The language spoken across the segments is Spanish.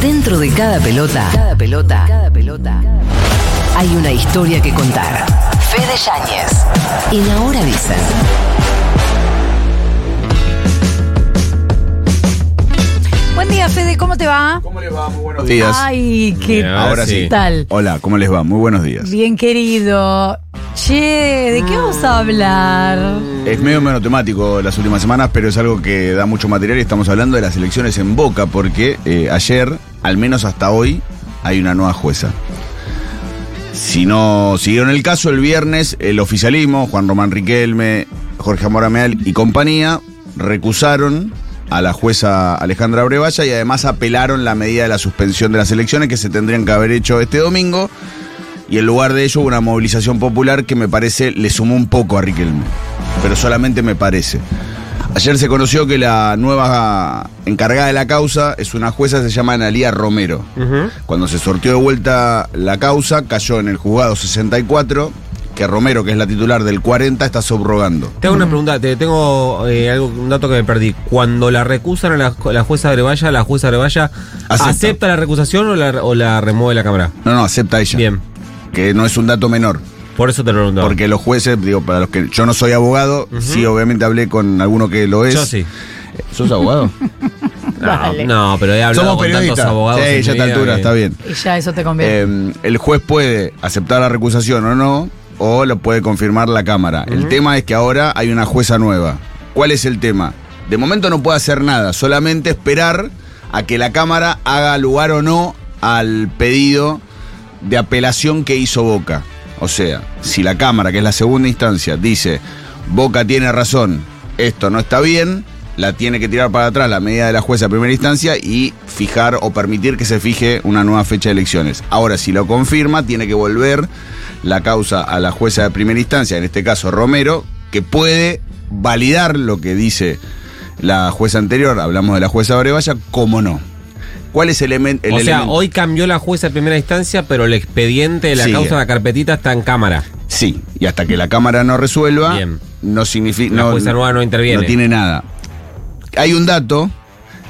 Dentro de cada pelota, cada pelota, cada pelota, hay una historia que contar. Fede Yáñez. En Ahora Dicen. Buen día, Fede, ¿cómo te va? ¿Cómo les va? Muy buenos días. Ay, qué Ahora sí. tal. Hola, ¿cómo les va? Muy buenos días. Bien querido. Che, ¿de qué vamos a hablar? Es medio monotemático las últimas semanas, pero es algo que da mucho material y estamos hablando de las elecciones en Boca, porque eh, ayer, al menos hasta hoy, hay una nueva jueza. Si no siguieron el caso, el viernes el oficialismo, Juan Román Riquelme, Jorge Amora Meal y compañía, recusaron a la jueza Alejandra Brevalla y además apelaron la medida de la suspensión de las elecciones que se tendrían que haber hecho este domingo. Y en lugar de ello, una movilización popular que me parece le sumó un poco a Riquelme. Pero solamente me parece. Ayer se conoció que la nueva encargada de la causa es una jueza que se llama Analía Romero. Cuando se sortió de vuelta la causa, cayó en el juzgado 64, que Romero, que es la titular del 40, está subrogando. Tengo una pregunta, te tengo eh, algo, un dato que me perdí. Cuando la recusan a la, la jueza Brevalla, ¿la jueza Brevalla Acepta. acepta, la recusación o la, o la remueve la cámara? No, no, acepta ella. Bien, Que no es un dato menor. por eso te lo pregunto. Porque los jueces, digo, para los que yo no soy abogado, sí, obviamente hablé con alguno que lo es. Yo sí. ¿Sos abogado? No, Vale. no, pero he hablado Somos con tantos periodistas. abogados. Sí, ya a esta altura, que- está bien. Y ya eso te conviene. Eh, el juez puede aceptar la recusación o no, o lo puede confirmar la Cámara. El tema es que ahora hay una jueza nueva. ¿Cuál es el tema? De momento no puede hacer nada, solamente esperar a que la Cámara haga lugar o no al pedido de apelación que hizo Boca. O sea, si la Cámara, que es la segunda instancia, dice Boca tiene razón, esto no está bien, la tiene que tirar para atrás la medida de la jueza de primera instancia y fijar o permitir que se fije una nueva fecha de elecciones. Ahora, si lo confirma, tiene que volver la causa a la jueza de primera instancia, en este caso Romero, que puede validar lo que dice la jueza anterior, hablamos de la jueza Brevalla, como no. ¿Cuál es el, elemen- el O sea, elemento? hoy cambió la jueza de primera instancia, pero el expediente de la causa de la carpetita está en cámara. Sí, y hasta que la Cámara no resuelva, Bien. no significa. La no, jueza nueva no interviene. No tiene nada. Hay un dato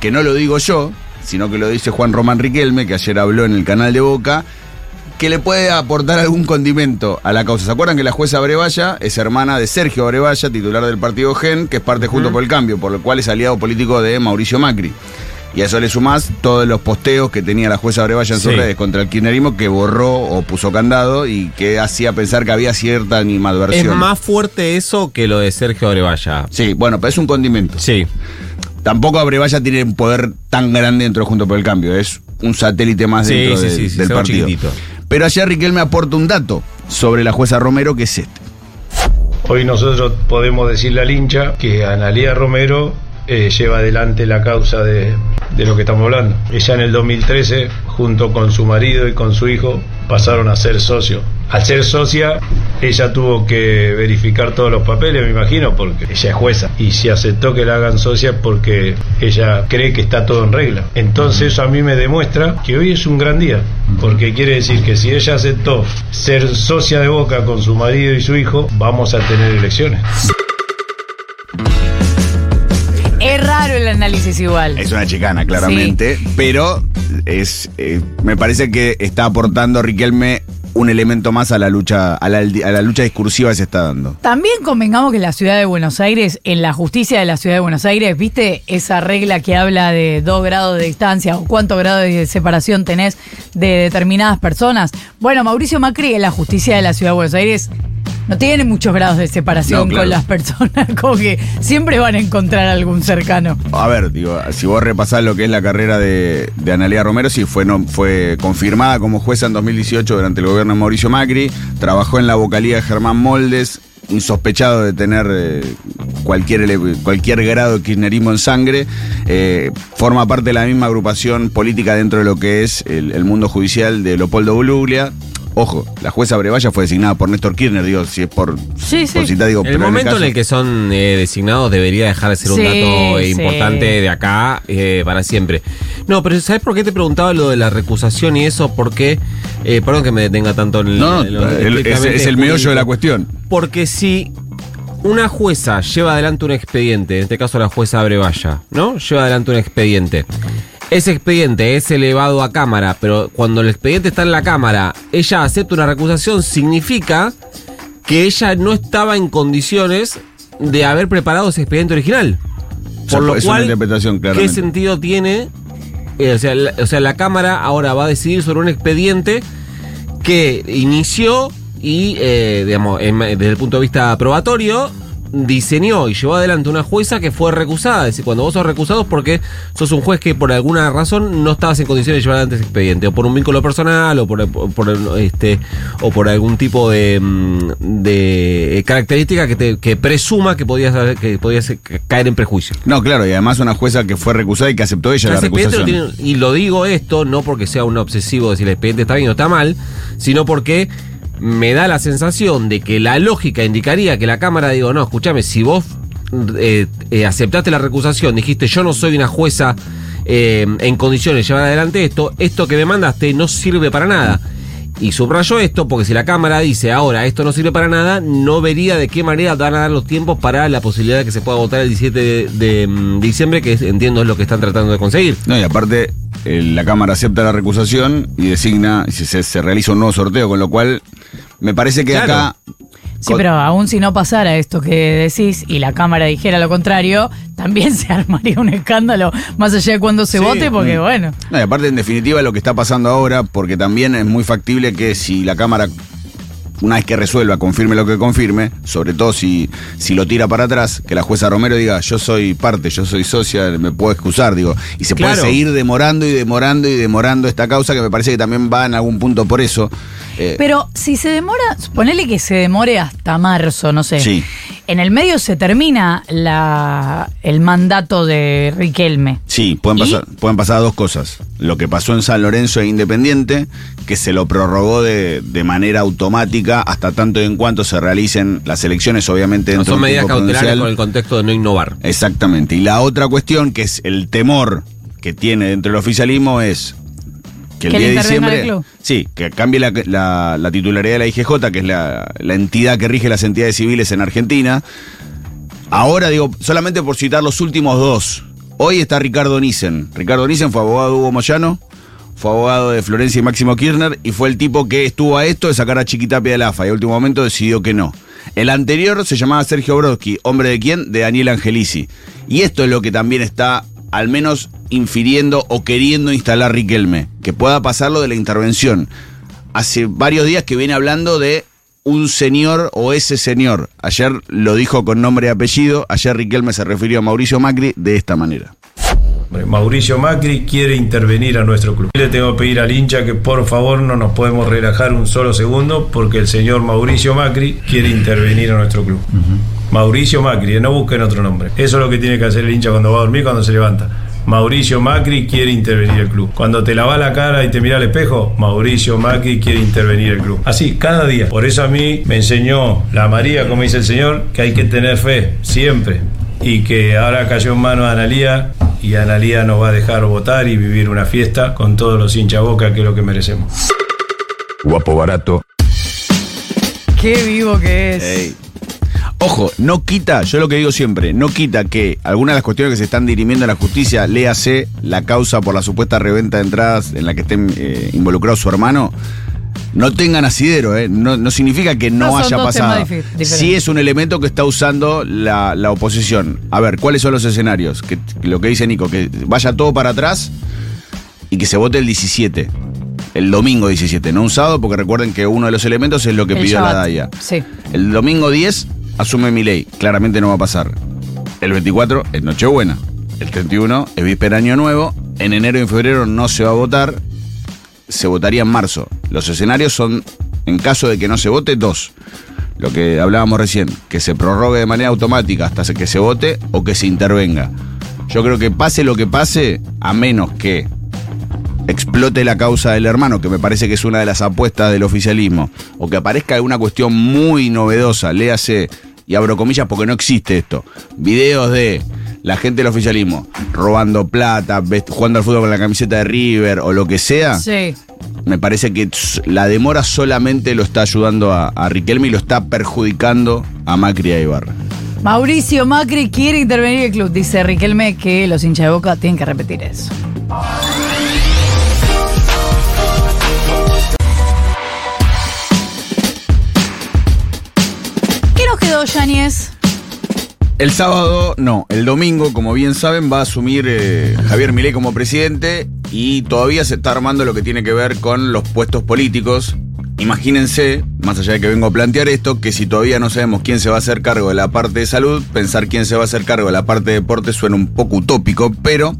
que no lo digo yo, sino que lo dice Juan Román Riquelme, que ayer habló en el canal de Boca, que le puede aportar algún condimento a la causa. ¿Se acuerdan que la jueza Brevalla es hermana de Sergio Brevalla, titular del partido GEN, que es parte junto por el cambio, por lo cual es aliado político de Mauricio Macri? Y a eso le sumás todos los posteos que tenía la jueza Brevalla en sus Sí. redes contra el kirchnerismo que borró o puso candado y que hacía pensar que había cierta animadversión. Es más fuerte eso que lo de Sergio Brevalla. Sí, bueno, pero es un condimento. Sí. Tampoco Abrevaya tiene un poder tan grande dentro de Junto por el Cambio. Es un satélite más Sí, dentro sí, de- sí, sí, del partido. chiquitito. Pero ayer Riquelme aporta un dato sobre la jueza Romero que es este. Hoy nosotros podemos decirle al hincha que Analía Romero eh, lleva adelante la causa de, de lo que estamos hablando. Ella en el 2013, junto con su marido y con su hijo, pasaron a ser socios. Al ser socia, ella tuvo que verificar todos los papeles, me imagino, porque ella es jueza. Y si aceptó que la hagan socia porque ella cree que está todo en regla. Entonces eso a mí me demuestra que hoy es un gran día, porque quiere decir que si ella aceptó ser socia de Boca con su marido y su hijo, vamos a tener elecciones. Raro el análisis igual. Es una chicana, claramente. Pero es eh, me parece que está aportando Riquelme un elemento más a la lucha, a la, a la lucha discursiva que se está dando. También convengamos que la ciudad de Buenos Aires, en la justicia de la ciudad de Buenos Aires, ¿viste esa regla que habla de dos grados de distancia o cuántos grados de separación tenés de determinadas personas? Bueno, Mauricio Macri en la justicia de la ciudad de Buenos Aires no tiene muchos grados de separación No, claro. con las personas, como que siempre van a encontrar algún cercano. A ver, digo, si vos repasás lo que es la carrera de, de Analia Romero, sí, fue, no, fue confirmada como jueza en 2018 durante el gobierno de Mauricio Macri, trabajó en la vocalía de Germán Moldes, insospechado de tener eh, cualquier, ele- cualquier grado de kirchnerismo en sangre, eh, forma parte de la misma agrupación política dentro de lo que es el, el mundo judicial de Leopoldo Buluglia. Ojo, la jueza Brevalla fue designada por Néstor Kirchner, digo, si es por, Sí, sí. por citar, digo, El pero momento en caso- el que son eh, designados debería dejar de ser un Sí, dato sí. importante de acá eh, para siempre. No, pero ¿sabes por qué te preguntaba lo de la recusación y eso? Porque, eh, perdón que me detenga tanto en el... No, en lo el- es, el meollo de la cuestión. Porque si una jueza lleva adelante un expediente, en este caso la jueza Brevalla, ¿no? Lleva adelante un expediente. Ese expediente es elevado a cámara, pero cuando el expediente está en la cámara, ella acepta una recusación, significa que ella no estaba en condiciones de haber preparado ese expediente original. O sea, Por lo es una cual, interpretación, ¿qué sentido tiene? Eh, o, sea, la, o sea, la Cámara ahora va a decidir sobre un expediente que inició y, eh, digamos, en- desde el punto de vista probatorio, diseñó y llevó adelante una jueza que fue recusada. Es decir, cuando vos sos recusado es porque sos un juez que por alguna razón no estabas en condiciones de llevar adelante ese expediente, o por un vínculo personal, o por, por, este, o por algún tipo de, mm, de característica que, te, que presuma que podías, que podías caer en prejuicio. No, claro, y además una jueza que fue recusada y que aceptó ella la recusación. tiene- y lo digo esto no porque sea un obsesivo de si el expediente está bien o está mal, sino porque me da la sensación de que la lógica indicaría que la Cámara digo, no, escúchame, si vos eh, eh, aceptaste la recusación, dijiste yo no soy una jueza eh, en condiciones de llevar adelante esto, esto que me mandaste no sirve para nada. Y subrayo esto porque si la Cámara dice ahora esto no sirve para nada, no vería de qué manera van a dar los tiempos para la posibilidad de que se pueda votar el 17 de, mm, diciembre, que entiendo es lo que están tratando de conseguir. No, y aparte, la Cámara acepta la recusación y designa, y se, se realiza un nuevo sorteo, con lo cual me parece que Claro. acá. Sí, pero aún si no pasara esto que decís y la Cámara dijera lo contrario, también se armaría un escándalo más allá de cuando se Sí, vote, porque mm. bueno. No, y aparte, en definitiva, lo que está pasando ahora, porque también es muy factible que si la Cámara, una vez que resuelva, confirme lo que confirme, sobre todo si, si lo tira para atrás, que la jueza Romero diga, yo soy parte, yo soy socia, me puedo excusar, digo, y se Claro. puede seguir demorando y demorando y demorando esta causa, que me parece que también va en algún punto por eso. Eh, Pero si se demora, ponele que se demore hasta marzo, no sé. Sí. En el medio se termina la, el mandato de Riquelme. Sí, pueden ¿Y? pasar, pueden pasar dos cosas. Lo que pasó en San Lorenzo e Independiente, que se lo prorrogó de, de manera automática hasta tanto y en cuanto se realicen las elecciones, obviamente No dentro son de medidas cautelares con el contexto de no innovar. Exactamente. Y la otra cuestión, que es el temor que tiene dentro del oficialismo, es que el Que le día de intervenga diciembre. club. Sí, que cambie la, la- la titularidad de la IGJ, que es la, la entidad que rige las entidades civiles en Argentina. Ahora, digo, solamente por citar los últimos dos. Hoy está Ricardo Nissen. Ricardo Nissen fue abogado de Hugo Moyano, fue abogado de Florencia y Máximo Kirchner, y fue el tipo que estuvo a esto de sacar a Chiquitapia del AFA, y a último momento decidió que no. El anterior se llamaba Sergio Brodsky, hombre de quién? De Daniel Angelici. Y esto es lo que también está, al menos, infiriendo o queriendo instalar Riquelme, que pueda pasar lo de la intervención. Hace varios días que viene hablando de un señor o ese señor. Ayer lo dijo con nombre y apellido, ayer Riquelme se refirió a Mauricio Macri de esta manera. Mauricio Macri quiere intervenir a nuestro club. Le tengo que pedir al hincha que por favor no nos podemos relajar un solo segundo porque el señor Mauricio Macri quiere intervenir a nuestro club. Mauricio Macri, eh, no busquen otro nombre. Eso es lo que tiene que hacer el hincha cuando va a dormir, cuando se levanta. Mauricio Macri quiere intervenir el club. Cuando te lavas la cara y te mira al espejo, Mauricio Macri quiere intervenir el club. Así, cada día. Por eso a mí me enseñó la María, como dice el Señor, que hay que tener fe, siempre. Y que ahora cayó en manos de Analía y Analía nos va a dejar votar y vivir una fiesta con todos los hinchas boca que es lo que merecemos. Guapo barato. Qué vivo que es. Ojo, no quita, yo lo que digo siempre, no quita que algunas de las cuestiones que se están dirimiendo en la justicia, léase la causa por la supuesta reventa de entradas en la que estén eh, involucrados su hermano, no tengan asidero, ¿eh? no, no significa que no, haya pasado. Sí es un elemento que está usando la, la oposición. A ver, ¿cuáles son los escenarios? Que, lo que dice Nico, que vaya todo para atrás y que se vote el 17. El domingo 17, no un sábado, porque recuerden que uno de los elementos es lo que El pidió la. DAIA. Sí. El domingo 10 asume mi ley. Claramente no va a pasar. El 24 es Nochebuena. El 31 es víspera Año Nuevo. En enero y en febrero no se va a votar. Se votaría en marzo. Los escenarios son, en caso de que no se vote, dos. Lo que hablábamos recién, que se prorrogue de manera automática hasta que se vote o que se intervenga. Yo creo que pase lo que pase, a menos que explote la causa del hermano, que me parece que es una de las apuestas del oficialismo, o que aparezca alguna cuestión muy novedosa, léase, y abro comillas porque no existe esto, videos de la gente del oficialismo robando plata, jugando al fútbol con la camiseta de River o lo que sea, Sí. me parece que la demora solamente lo está ayudando a, a Riquelme y lo está perjudicando a Macri y a Ibarra. Mauricio Macri quiere intervenir el club. Dice Riquelme que los hinchas de boca tienen que repetir eso. Sábado, Yáñez. El sábado, no, el domingo, como bien saben, va a asumir eh, Javier Milei como presidente y todavía se está armando lo que tiene que ver con los puestos políticos. Imagínense, más allá de que vengo a plantear esto, que si todavía no sabemos quién se va a hacer cargo de la parte de salud, pensar quién se va a hacer cargo de la parte de deporte suena un poco utópico, pero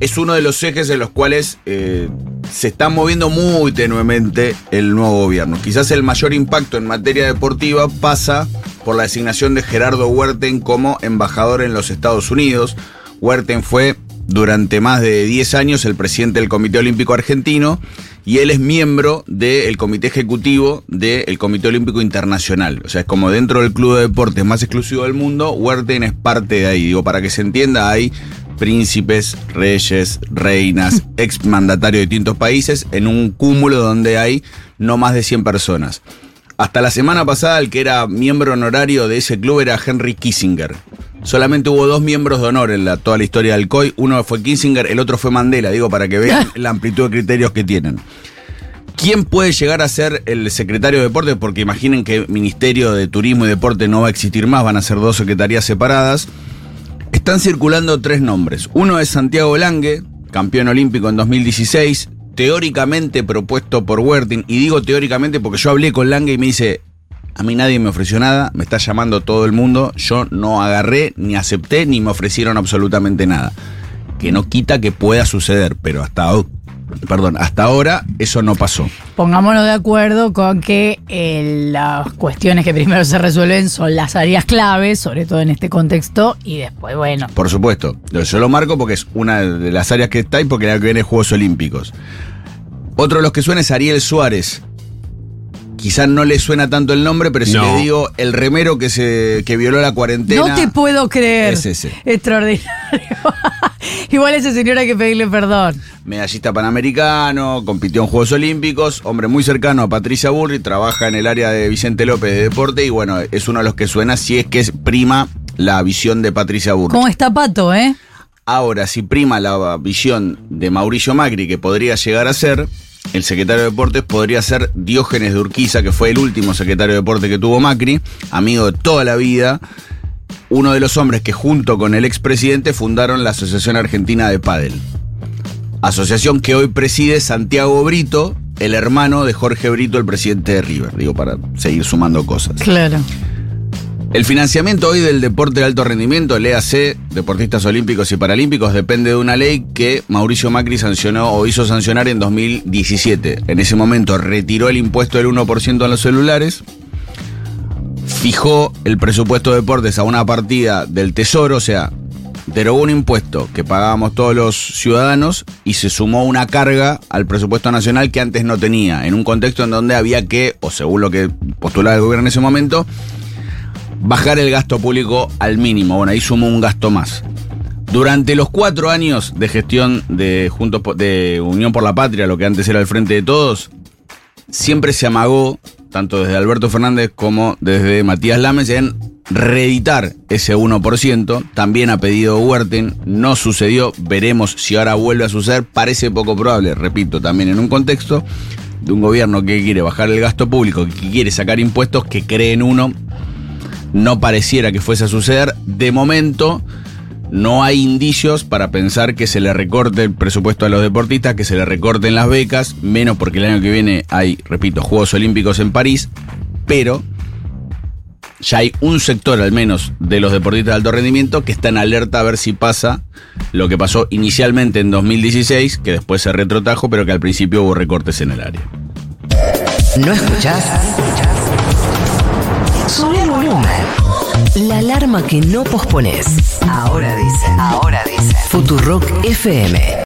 es uno de los ejes en los cuales eh, se está moviendo muy tenuemente el nuevo gobierno. Quizás el mayor impacto en materia deportiva pasa por la designación de Gerardo Huerten como embajador en los Estados Unidos. Huerten fue durante más de 10 años el presidente del Comité Olímpico Argentino y él es miembro del comité ejecutivo del Comité Olímpico Internacional. O sea, es como dentro del club de deportes más exclusivo del mundo, Huerten es parte de ahí. Digo, para que se entienda, hay príncipes, reyes, reinas, exmandatarios de distintos países en un cúmulo donde hay no más de 100 personas. Hasta la semana pasada el que era miembro honorario de ese club era Henry Kissinger. Solamente hubo dos miembros de honor en la, toda la historia del COI. Uno fue Kissinger, el otro fue Mandela, digo, para que vean la amplitud de criterios que tienen. ¿Quién puede llegar a ser el secretario de deporte? Porque imaginen que el Ministerio de Turismo y Deporte no va a existir más, van a ser dos secretarías separadas. Están circulando tres nombres. Uno es Santiago Lange, campeón olímpico en 2016, teóricamente propuesto por Huertin. Y digo teóricamente porque yo hablé con Lange y me dice, a mí nadie me ofreció nada, me está llamando todo el mundo, yo no agarré, ni acepté, ni me ofrecieron absolutamente nada. Que no quita que pueda suceder, pero hasta, perdón, hasta ahora eso no pasó. Pongámonos de acuerdo con que eh, las cuestiones que primero se resuelven son las áreas claves, sobre todo en este contexto, y después, bueno. Por supuesto, yo lo marco porque es una de las áreas que está y porque la que viene es Juegos Olímpicos. Otro de los que suena es Ariel Suárez. Quizás no le suena tanto el nombre, pero si No. le digo el remero que se que violó la cuarentena. No te puedo creer. Es ese. Extraordinario. Igual a ese señor hay que pedirle perdón. medallista panamericano, compitió en Juegos Olímpicos, hombre muy cercano a Patricia Burri, trabaja en el área de Vicente López de deporte y bueno, es uno de los que suena si es que es prima la visión de Patricia Burri. ¿Cómo está Pato, eh? Ahora, si prima la visión de Mauricio Macri, que podría llegar a ser, el secretario de Deportes podría ser Diógenes de Urquiza, que fue el último secretario de Deportes que tuvo Macri, amigo de toda la vida, uno de los hombres que junto con el expresidente fundaron la Asociación Argentina de Padel. Asociación que hoy preside Santiago Brito, el hermano de Jorge Brito, el presidente de River, digo, para seguir sumando cosas. Claro. El financiamiento hoy del deporte de alto rendimiento, el EAC, deportistas olímpicos y paralímpicos, depende de una ley que Mauricio Macri sancionó o hizo sancionar en 2017. En ese momento retiró el impuesto del 1% a los celulares, fijó el presupuesto de deportes a una partida del Tesoro, o sea, derogó un impuesto que pagábamos todos los ciudadanos y se sumó una carga al presupuesto nacional que antes no tenía, en un contexto en donde había que, o según lo que postulaba el gobierno en ese momento, bajar el gasto público al mínimo. Bueno, ahí sumó un gasto más. Durante los cuatro años de gestión de, Juntos de Unión por la Patria, lo que antes era el Frente de Todos, siempre se amagó, tanto desde Alberto Fernández como desde Matías Lames, en reeditar ese 1%. También ha pedido Huerten, no sucedió, veremos si ahora vuelve a suceder. Parece poco probable, repito, también en un contexto de un gobierno que quiere bajar el gasto público, que quiere sacar impuestos, que cree en uno, no pareciera que fuese a suceder. De momento, no hay indicios para pensar que se le recorte el presupuesto a los deportistas, que se le recorten las becas, menos porque el año que viene hay, repito, Juegos Olímpicos en París, pero ya hay un sector al menos de los deportistas de alto rendimiento que está en alerta a ver si pasa lo que pasó inicialmente en 2016, que después se retrotrajo, pero que al principio hubo recortes en el área. ¿No escuchás? Sube el volumen. La alarma que no pospones. Ahora dice. Ahora dice. Futurock FM.